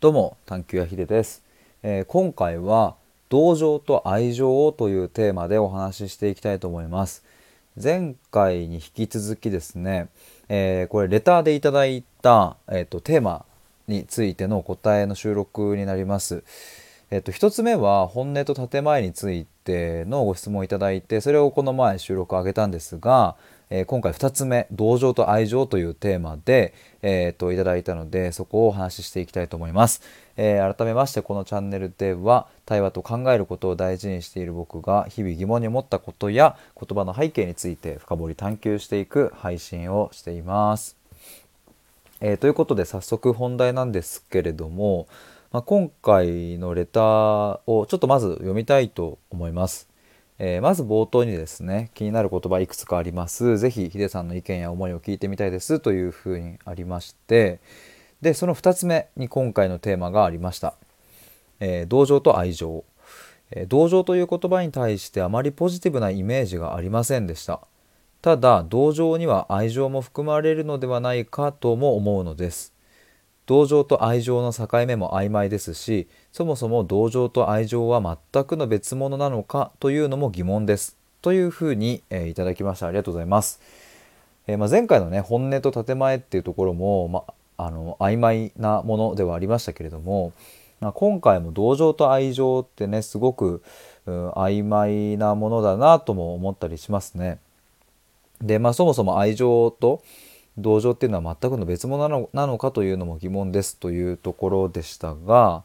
どうも探求屋ひでです、えー今回は同情と愛情をというテーマでお話ししていきたいと思います。前回に引き続きですね、えーこれレターでいただいた、えー、とテーマについての答えの収録になります。えっと、一つ目は本音と建前についてのご質問をいただいてそれをこの前収録を上げたんですが、えー今回2つ目同情と愛情というテーマで、えー、といただいたのでそこをお話ししていきたいと思います、えー改めましてこのチャンネルでは対話と考えることを大事にしている僕が日々疑問に思ったことや言葉の背景について深掘り探求していく配信をしていますえーということで早速本題なんですけれども、まあ、今回のレターをちょっとまず読みたいと思います。えーまず冒頭にですね気になる言葉いくつかあります。ぜひヒデさんの意見や思いを聞いてみたいですというふうにありましてでその2つ目に今回のテーマがありました。えー同情と愛情、えー同情という言葉に対してあまりポジティブなイメージがありませんでした。ただ同情には愛情も含まれるのではないかとも思うのです同情と愛情の境目も曖昧ですしそもそも同情と愛情は全くの別物なのかというのも疑問です。というふうに、えーいただきました。ありがとうございます、えーまあ、前回のね本音と建前っていうところも、まあ、あの曖昧なものではありましたけれども、まあ、今回も同情と愛情ってねすごく、うん曖昧なものだなとも思ったりしますね。でまあそもそも愛情と同情っていうのは全くの別物なのなのかというのも疑問ですというところでしたが、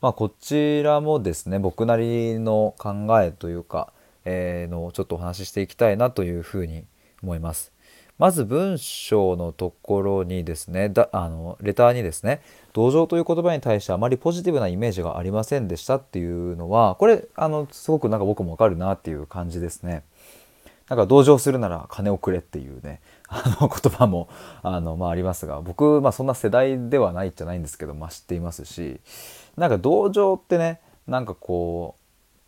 まあ、こちらもですね僕なりの考えというか、えーのちょっとお話ししていきたいなというふうに思います。まず文章のところにですねだあのレターにですね同情という言葉に対してあまりポジティブなイメージがありませんでしたっていうのはこれあのすごくなんか僕もわかるなっていう感じですね。なんか同情するなら金をくれっていうね あの言葉もあの、まあ、ありますが僕、まあ、そんな世代ではないじゃないんですけど、まあ、知っていますしなんか同情ってねなんかこ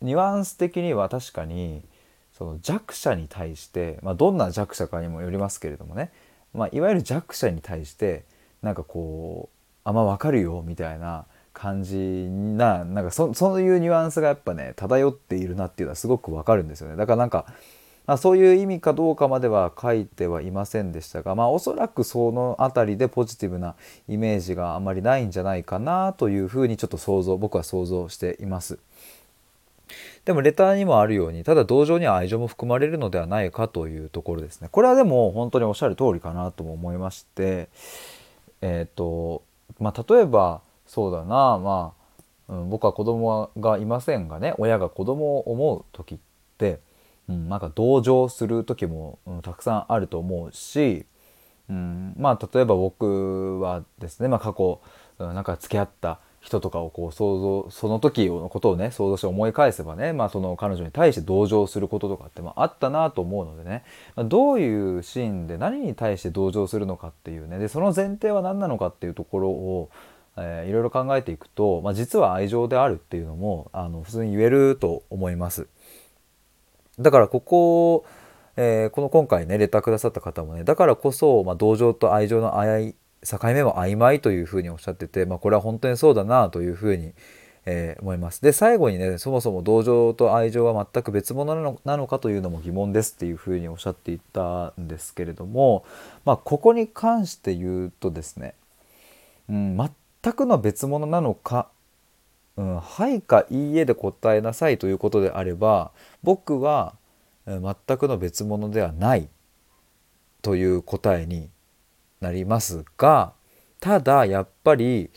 うニュアンス的には確かにその弱者に対して、まあ、どんな弱者かにもよりますけれどもね、まあ、いわゆる弱者に対してなんかこうあんま分かるよみたいな感じななんかそそういうニュアンスがやっぱね漂っているなっていうのはすごく分かるんですよね。だからなんかあ、そういう意味かどうかまでは書いてはいませんでしたが、まあ、おそらくその辺りでポジティブなイメージがあまりないんじゃないかなというふうにちょっと想像僕は想像しています。でもレターにもあるようにただ同情には愛情も含まれるのではないかというところですね。これはでも本当におっしゃる通りかなとも思いましてえっ、とまあ例えばそうだなまあ、うん、僕は子供がいませんがね親が子供を思う時ってうん、なんか同情する時も、うん、たくさんあると思うし、うん、まあ例えば僕はですね、まあ、過去、うん、なんか付き合った人とかをこう想像その時のことをね想像して思い返せばね、まあ、その彼女に対して同情することとかって、まあ、あったなと思うのでね、まあ、どういうシーンで何に対して同情するのかっていうねでその前提は何なのかっていうところをえーいろいろ考えていくと、まあ、実は愛情であるっていうのもあの普通に言えると思います。だからここ、えーこの今回ねレターくださった方もねだからこそ、まあ、同情と愛情のあい境目も曖昧というふうにおっしゃってて、まあ、これは本当にそうだなというふうに、えー思います。で最後にねそもそも同情と愛情は全く別物なのなのかというのも疑問ですっていうふうにおっしゃっていたんですけれども、まあ、ここに関して言うとですね、うん、全くの別物なのかうん、はいかいいえで答えなさいということであれば僕は全くの別物ではないという答えになりますがただやっぱり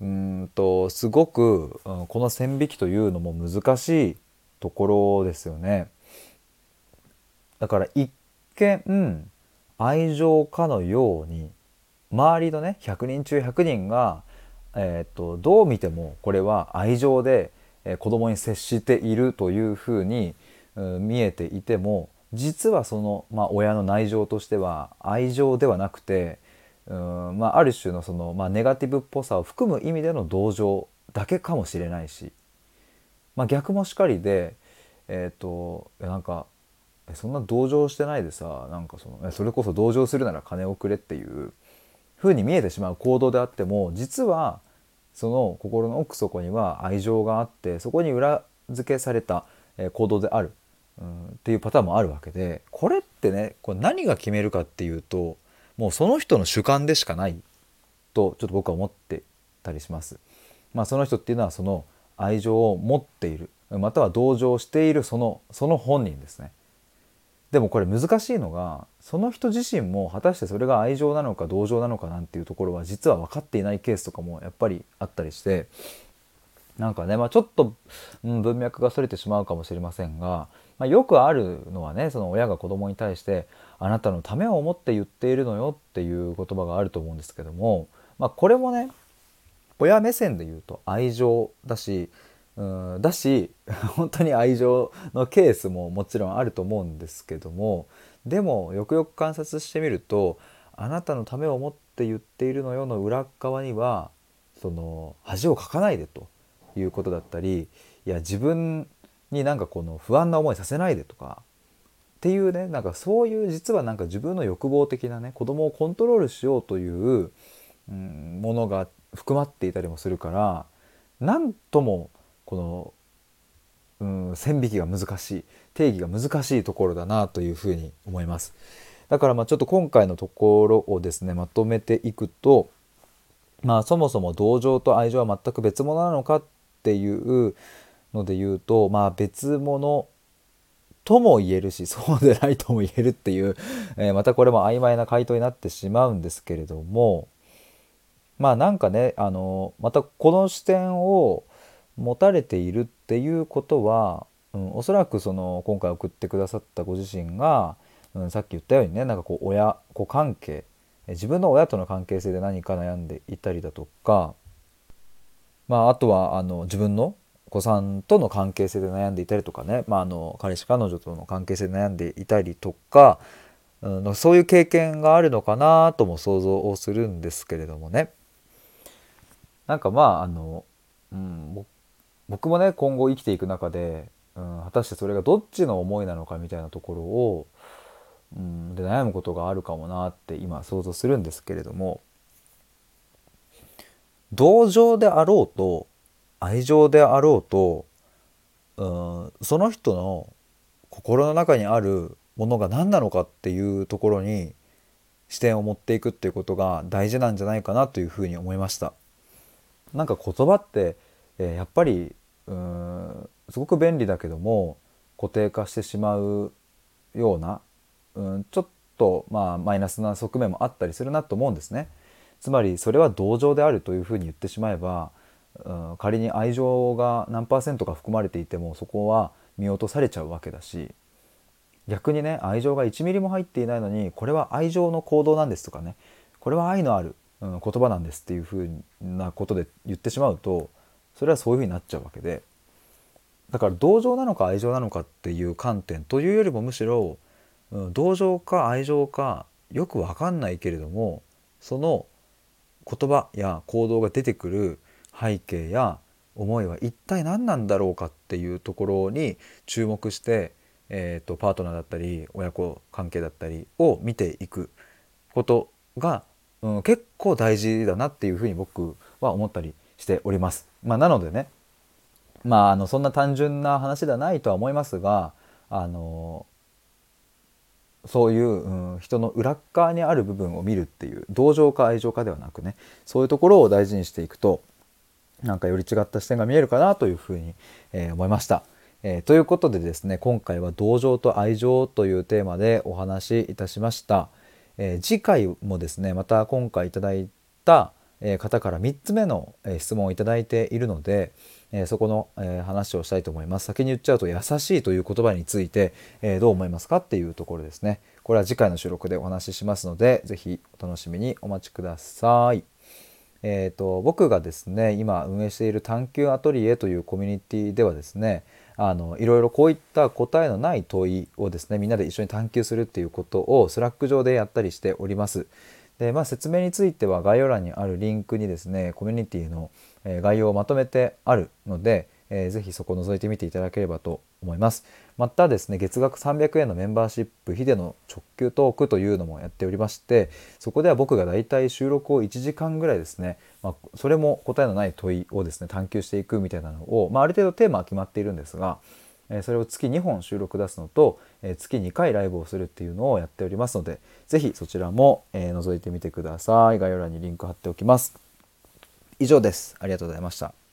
うんとすごく、うんこの線引きというのも難しいところですよね。だから一見愛情かのように周りのね100人中100人が、えー、とどう見てもこれは愛情で、えー子供に接しているというふうに、見えていても実はその、まあ、親の内情としては愛情ではなくて、うんまあ、ある種のその、まあ、ネガティブっぽさを含む意味での同情だけかもしれないし、まあ、逆もしかりで、えっ、となんかそんな同情してないでさなんかそのそれこそ同情するなら金をくれっていう風に見えてしまう行動であっても実はその心の奥底には愛情があってそこに裏付けされた行動である、うん、っていうパターンもあるわけでこれってねこれ何が決めるかっていうともうその人の主観でしかないとちょっと僕は思ってたりします。まあ、その人っていうのはその愛情を持っているまたは同情しているそのその本人ですね。でもこれ難しいのがその人自身も果たしてそれが愛情なのか同情なのかなんていうところは実は分かっていないケースとかもやっぱりあったりしてなんかね、まあ、ちょっと、うん、文脈がそれてしまうかもしれませんが、まあ、よくあるのはねその親が子供に対して「あなたのためを思って言っているのよ」っていう言葉があると思うんですけども、まあ、これもね親目線で言うと愛情だしうんだし 本当に愛情のケースももちろんあると思うんですけどもでもよくよく観察してみると「あなたのためを思って言っているのよ」の裏側にはその恥をかかないでということだったりいや自分になんかこの不安な思いさせないでとかっていうねなんかそういう実はなんか自分の欲望的なね子供をコントロールしようという、うん、ものが含まっていたりもするから何ともこの、うん、線引きが難しい定義が難しいところだなというふうに思います。だからまあちょっと今回のところをですねまとめていくとまあそもそも同情と愛情は全く別物なのかっていうので言うとまあ別物とも言えるしそうでないとも言えるっていう、えー、またこれも曖昧な回答になってしまうんですけれどもまあなんかねあのまたこの視点を持たれているっていうことは、うん、おそらくその今回送ってくださったご自身が、うん、さっき言ったようにねなんかこう親子関係自分の親との関係性で何か悩んでいたりだとか、まあ、あとはあの自分の子さんとの関係性で悩んでいたりとかね、まあ、あの彼氏彼女との関係性で悩んでいたりとか、うん、そういう経験があるのかなとも想像をするんですけれどもね。なんかまああの、うん、僕もね今後生きていく中で、うん、果たしてそれがどっちの思いなのかみたいなところを、うん、で悩むことがあるかもなって今想像するんですけれども同情であろうと愛情であろうと、うん、その人の心の中にあるものが何なのかっていうところに視点を持っていくっていうことが大事なんじゃないかなというふうに思いました。なんか言葉ってえ、やっぱりうんすごく便利だけども固定化してしまうようなうんちょっとまあマイナスな側面もあったりするなと思うんですね。つまりそれは同情であるというふうに言ってしまえば、うん、仮に愛情が何パーセントか含まれていてもそこは見落とされちゃうわけだし逆にね愛情が1ミリも入っていないのにこれは愛情の行動なんですとかねこれは愛のある、うん、言葉なんですっていうふうなことで言ってしまうとそれはそういうふうになっちゃうわけで。だから同情なのか愛情なのかっていう観点というよりもむしろ、うん、同情か愛情かよく分かんないけれどもその言葉や行動が出てくる背景や思いは一体何なんだろうかっていうところに注目して、えーと、パートナーだったり親子関係だったりを見ていくことが、うん、結構大事だなっていうふうに僕は思ったりしております。まあ、なのでねまああのそんな単純な話ではないとは思いますがあのそういう、うん、人の裏側にある部分を見るっていう同情か愛情かではなくねそういうところを大事にしていくとなんかより違った視点が見えるかなというふうに、えー、思いました。えー、ということでですね今回は同情と愛情というテーマでお話しいたしました。えー、次回もですねまた今回いただいた方から3つ目の質問をいただいているのでそこの話をしたいと思います。先に言っちゃうと優しいという言葉についてどう思いますかっていうところですね。これは次回の収録でお話ししますので是非お楽しみにお待ちください。えーと、僕がですね今運営している探求アトリエというコミュニティではですねあのいろいろこういった答えのない問いをですねみんなで一緒に探求するっていうことを Slack 上でやったりしております。で、まあ、説明については概要欄にあるリンクにですねコミュニティの概要をまとめてあるのでえー、ぜひそこを覗いてみていただければと思います。またですね、月額300円のメンバーシップ、ヒデの直球トークというのもやっておりまして、そこでは僕がだいたい収録を1時間ぐらいですね、まあ、それも答えのない問いをですね、探求していくみたいなのを、まあ、ある程度テーマは決まっているんですが、それを月2本収録出すのと、え月2回ライブをするっていうのをやっておりますので、ぜひそちらも、え覗いてみてください。概要欄にリンク貼っておきます。以上です。ありがとうございました。